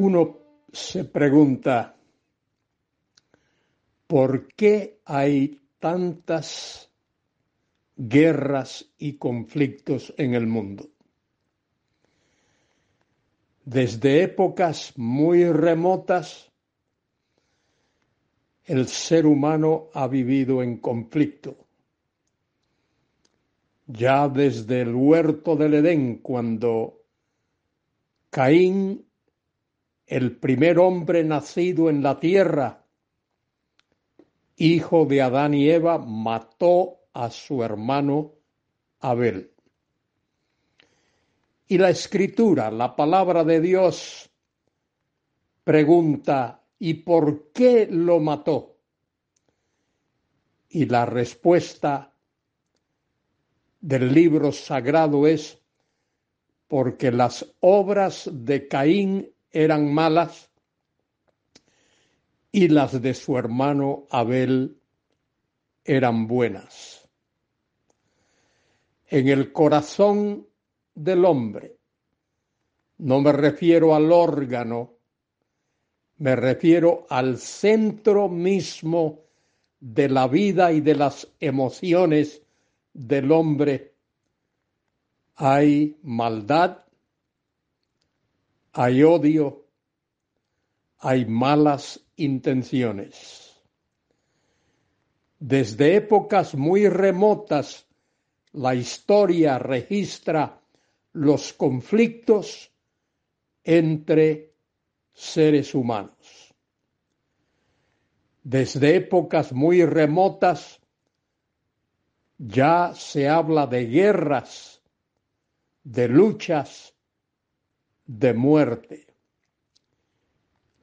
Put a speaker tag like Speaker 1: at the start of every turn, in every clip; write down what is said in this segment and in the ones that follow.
Speaker 1: Uno se pregunta, ¿por qué hay tantas guerras y conflictos en el mundo? Desde épocas muy remotas, el ser humano ha vivido en conflicto. Ya desde el huerto del Edén, cuando Caín, el primer hombre nacido en la tierra, hijo de Adán y Eva, mató a su hermano Abel. Y la escritura, la palabra de Dios, pregunta, ¿y por qué lo mató? Y la respuesta del libro sagrado es, porque las obras de Caín eran malas y las de su hermano Abel eran buenas. En el corazón del hombre. No me refiero al órgano, me refiero al centro mismo de la vida y de las emociones del hombre. Hay maldad, hay odio, hay malas intenciones. Desde épocas muy remotas, la historia registra los conflictos entre seres humanos. Desde épocas muy remotas ya se habla de guerras, de luchas, de muerte.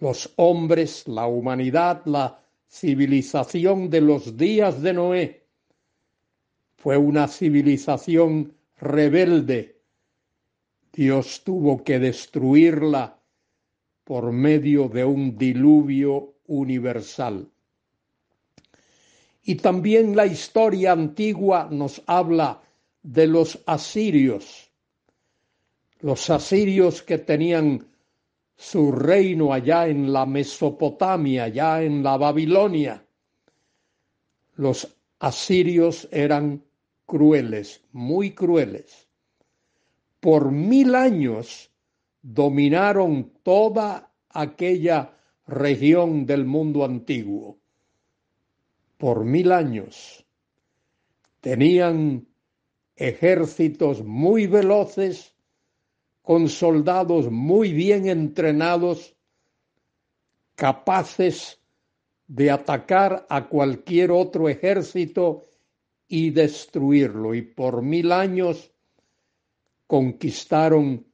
Speaker 1: Los hombres, la humanidad, la civilización de los días de Noé fue una civilización rebelde Dios tuvo que destruirla por medio de un diluvio universal. Y también la historia antigua nos habla de los asirios, los asirios que tenían su reino allá en la Mesopotamia, allá en la Babilonia. Los asirios eran crueles, muy crueles por mil años dominaron toda aquella región del mundo antiguo. Por mil años tenían ejércitos muy veloces, con soldados muy bien entrenados, capaces de atacar a cualquier otro ejército y destruirlo. Y por mil años conquistaron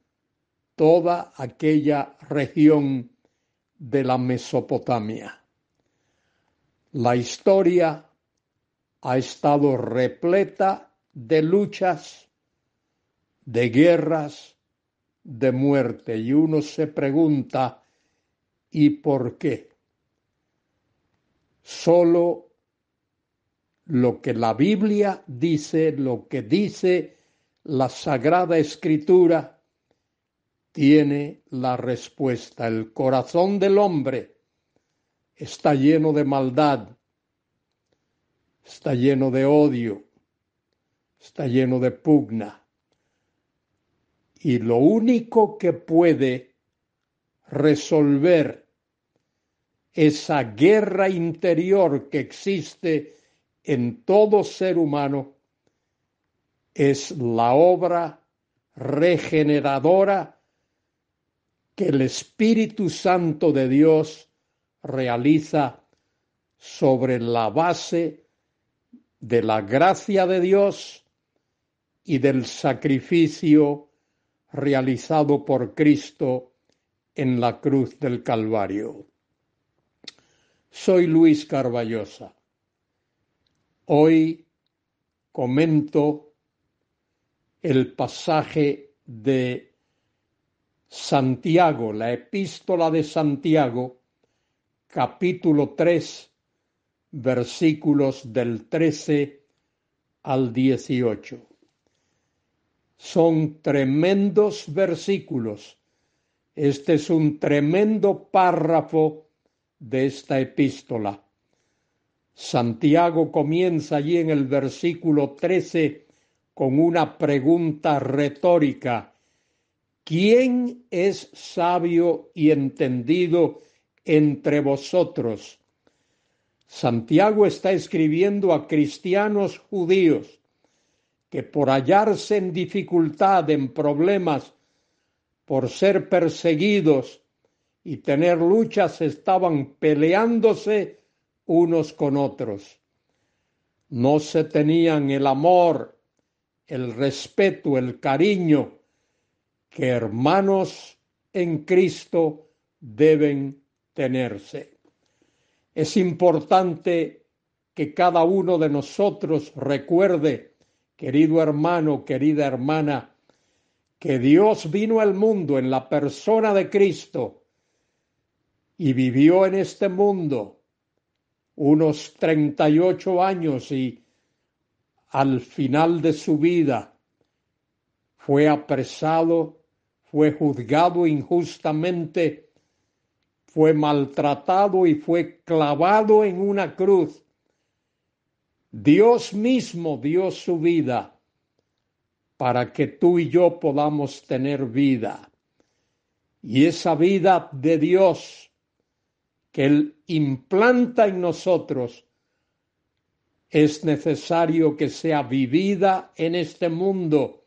Speaker 1: toda aquella región de la Mesopotamia. La historia ha estado repleta de luchas, de guerras, de muerte, y uno se pregunta, ¿y por qué? Solo lo que la Biblia dice, lo que dice la Sagrada Escritura tiene la respuesta. El corazón del hombre está lleno de maldad, está lleno de odio, está lleno de pugna. Y lo único que puede resolver esa guerra interior que existe en todo ser humano es la obra regeneradora que el Espíritu Santo de Dios realiza sobre la base de la gracia de Dios y del sacrificio realizado por Cristo en la cruz del Calvario. Soy Luis Carballosa. Hoy comento el pasaje de Santiago, la epístola de Santiago, capítulo 3, versículos del 13 al 18. Son tremendos versículos Este es un tremendo párrafo de esta epístola. Santiago comienza allí en el versículo 13 con una pregunta retórica. ¿Quién es sabio y entendido entre vosotros? Santiago está escribiendo a cristianos judíos que por hallarse en dificultad, en problemas, por ser perseguidos y tener luchas, estaban peleándose unos con otros. No se tenían el amor, el respeto, el cariño que hermanos en Cristo deben tenerse. Es importante que cada uno de nosotros recuerde, querido hermano, querida hermana, que Dios vino al mundo en la persona de Cristo y vivió en este mundo unos 38 años y al final de su vida fue apresado, fue juzgado injustamente, fue maltratado y fue clavado en una cruz. Dios mismo dio su vida para que tú y yo podamos tener vida. Y esa vida de Dios que Él implanta en nosotros, es necesario que sea vivida en este mundo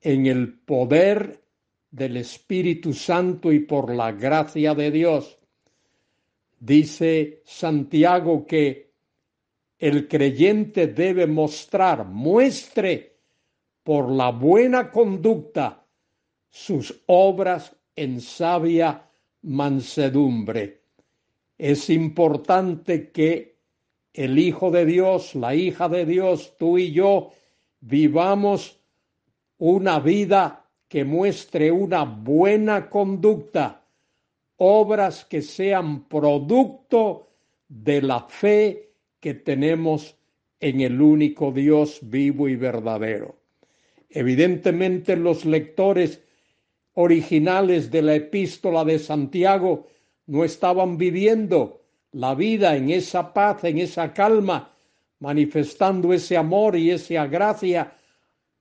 Speaker 1: en el poder del Espíritu Santo y por la gracia de Dios. Dice Santiago que el creyente debe mostrar, muestre por la buena conducta sus obras en sabia mansedumbre. Es importante que el Hijo de Dios, la hija de Dios, tú y yo, vivamos una vida que muestre una buena conducta, obras que sean producto de la fe que tenemos en el único Dios vivo y verdadero. Evidentemente los lectores originales de la epístola de Santiago no estaban viviendo la vida en esa paz, en esa calma, manifestando ese amor y esa gracia,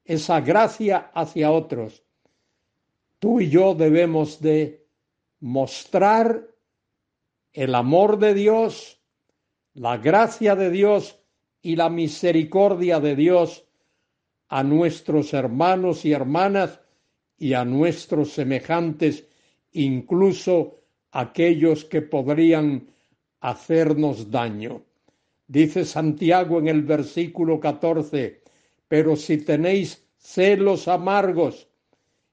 Speaker 1: esa gracia hacia otros. Tú y yo debemos de mostrar el amor de Dios, la gracia de Dios y la misericordia de Dios a nuestros hermanos y hermanas y a nuestros semejantes, incluso aquellos que podrían hacernos daño. Dice Santiago en el versículo 14, pero si tenéis celos amargos,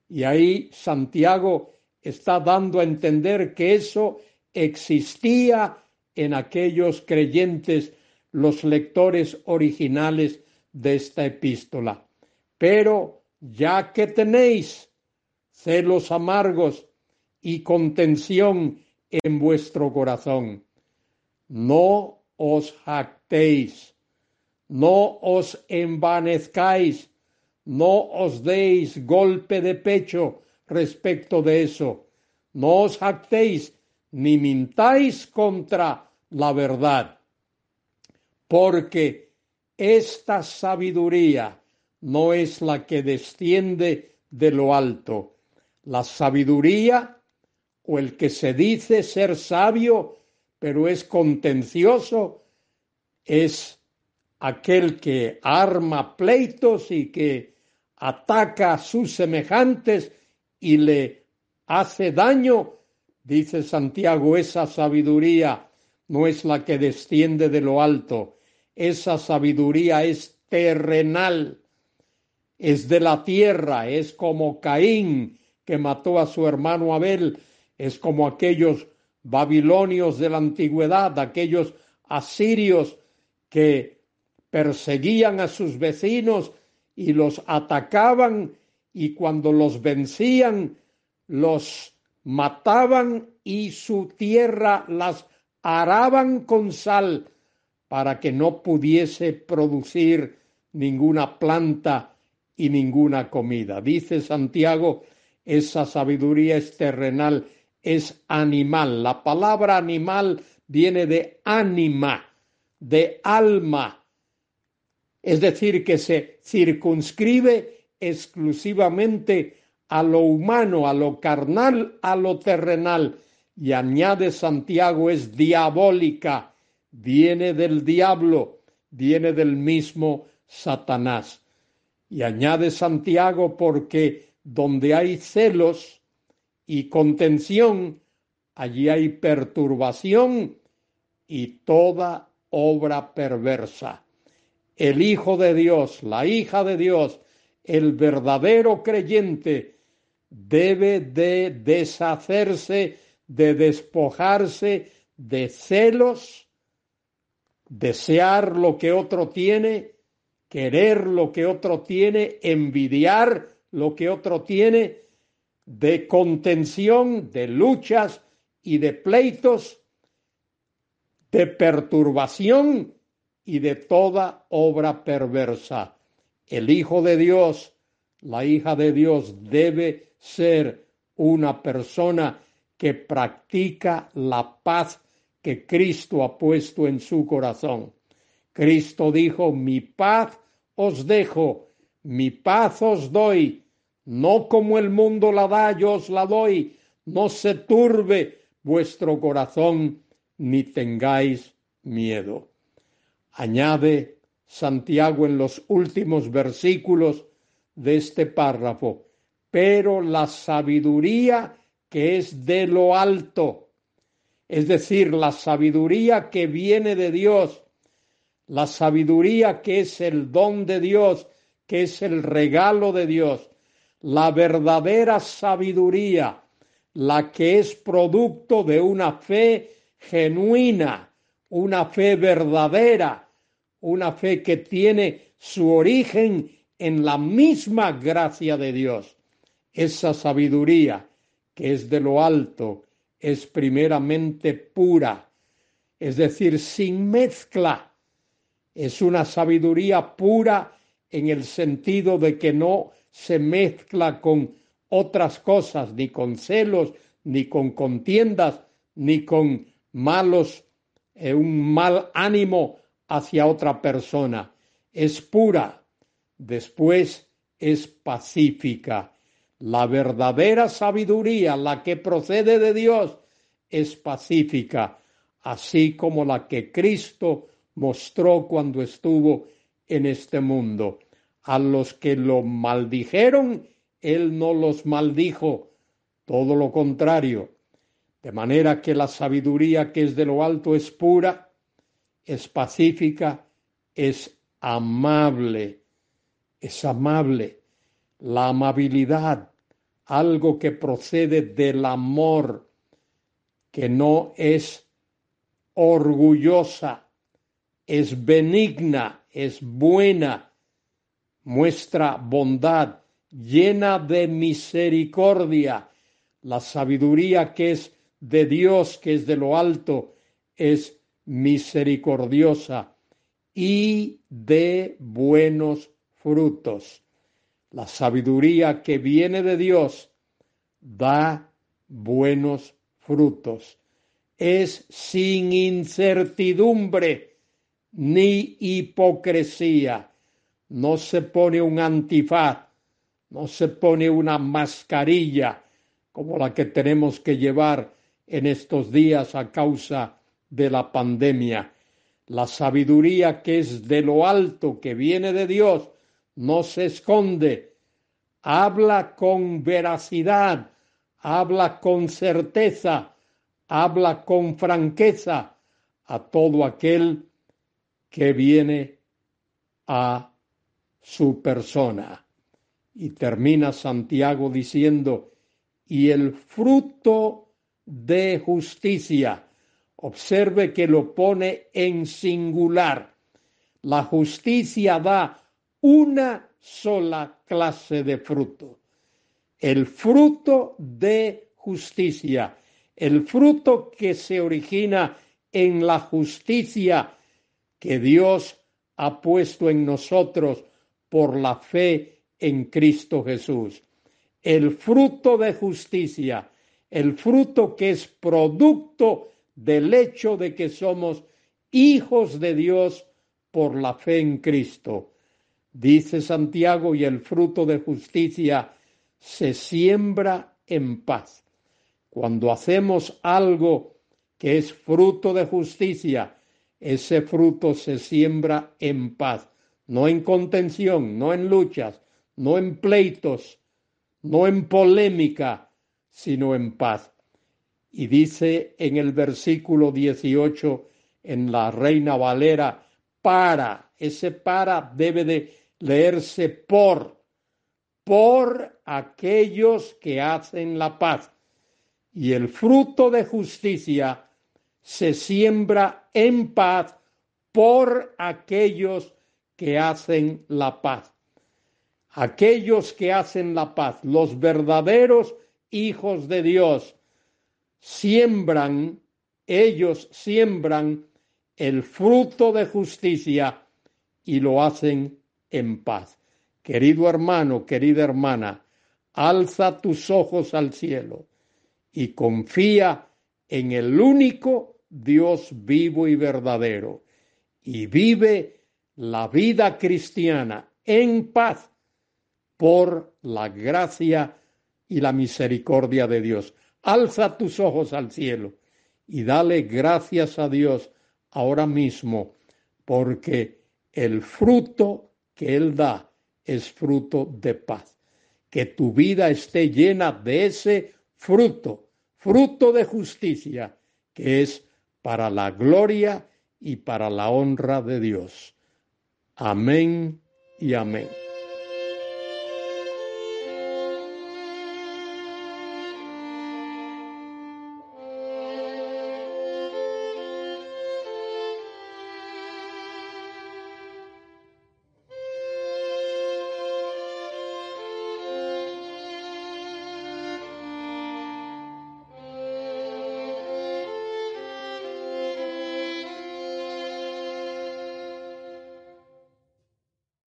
Speaker 1: y ahí Santiago está dando a entender que eso existía en aquellos creyentes, los lectores originales de esta epístola. Pero ya que tenéis celos amargos y contención en vuestro corazón. No os jactéis, no os envanezcáis, no os deis golpe de pecho respecto de eso. No os jactéis ni mintáis contra la verdad, porque esta sabiduría no es la que desciende de lo alto. La sabiduría o el que se dice ser sabio, pero es contencioso, es aquel que arma pleitos y que ataca a sus semejantes y le hace daño, dice Santiago, esa sabiduría no es la que desciende de lo alto, esa sabiduría es terrenal, es de la tierra, es como Caín que mató a su hermano Abel, es como aquellos babilonios de la antigüedad, aquellos asirios que perseguían a sus vecinos y los atacaban y cuando los vencían los mataban y su tierra las araban con sal para que no pudiese producir ninguna planta y ninguna comida. Dice Santiago esa sabiduría es terrenal, es animal. La palabra animal viene de ánima, de alma, es decir, que se circunscribe exclusivamente a lo humano, a lo carnal, a lo terrenal. Y añade Santiago es diabólica, viene del diablo, viene del mismo Satanás. Y añade Santiago porque donde hay celos y contención, allí hay perturbación y toda obra perversa. El Hijo de Dios, la hija de Dios, el verdadero creyente, debe de deshacerse, de despojarse de celos, desear lo que otro tiene, querer lo que otro tiene, envidiar lo que otro tiene, de contención, de luchas y de pleitos, de perturbación y de toda obra perversa. El Hijo de Dios, la hija de Dios debe ser una persona que practica la paz que Cristo ha puesto en su corazón. Cristo dijo, mi paz os dejo, mi paz os doy, no como el mundo la da, yo os la doy, no se turbe vuestro corazón, ni tengáis miedo. Añade Santiago en los últimos versículos de este párrafo, pero la sabiduría que es de lo alto, es decir, la sabiduría que viene de Dios, la sabiduría que es el don de Dios, que es el regalo de Dios, la verdadera sabiduría, la que es producto de una fe genuina, una fe verdadera, una fe que tiene su origen en la misma gracia de Dios. Esa sabiduría que es de lo alto es primeramente pura, es decir, sin mezcla. Es una sabiduría pura en el sentido de que no se mezcla con otras cosas, ni con celos, ni con contiendas, ni con malos, eh, un mal ánimo hacia otra persona. Es pura. Después es pacífica. La verdadera sabiduría, la que procede de Dios, es pacífica, así como la que Cristo mostró cuando estuvo en este mundo. A los que lo maldijeron, Él no los maldijo, todo lo contrario. De manera que la sabiduría que es de lo alto es pura, es pacífica, es amable, es amable. La amabilidad, algo que procede del amor, que no es orgullosa, es benigna, es buena, muestra bondad, llena de misericordia. La sabiduría que es de Dios, que es de lo alto, es misericordiosa y de buenos frutos. La sabiduría que viene de Dios da buenos frutos. Es sin incertidumbre ni hipocresía. No se pone un antifaz, no se pone una mascarilla como la que tenemos que llevar en estos días a causa de la pandemia. La sabiduría que es de lo alto, que viene de Dios, no se esconde. Habla con veracidad, habla con certeza, habla con franqueza a todo aquel que viene a su persona. Y termina Santiago diciendo, y el fruto de justicia. Observe que lo pone en singular. La justicia da una sola clase de fruto. El fruto de justicia. El fruto que se origina en la justicia que Dios ha puesto en nosotros por la fe en Cristo Jesús. el fruto de justicia, el fruto que es producto del hecho de que somos hijos de Dios por la fe en Cristo. Dice Santiago, y el fruto de justicia se siembra en paz. Cuando hacemos algo que es fruto de justicia, ese fruto se siembra en paz, no en contención, no en luchas, no en pleitos, no en polémica, sino en paz. Y dice en el versículo 18 en la Reina Valera, para, ese para debe de leerse por, por aquellos que hacen la paz. Y el fruto de justicia se siembra en paz por aquellos que hacen la paz. Aquellos que hacen la paz, los verdaderos hijos de Dios, siembran, ellos siembran el fruto de justicia y lo hacen en paz. Querido hermano, querida hermana, alza tus ojos al cielo y confía en el único Dios vivo y verdadero y vive la vida cristiana en paz por la gracia y la misericordia de Dios. Alza tus ojos al cielo y dale gracias a Dios ahora mismo porque el fruto que Él da es fruto de paz. Que tu vida esté llena de ese fruto, fruto de justicia, que es para la gloria y para la honra de Dios. Amén y amén.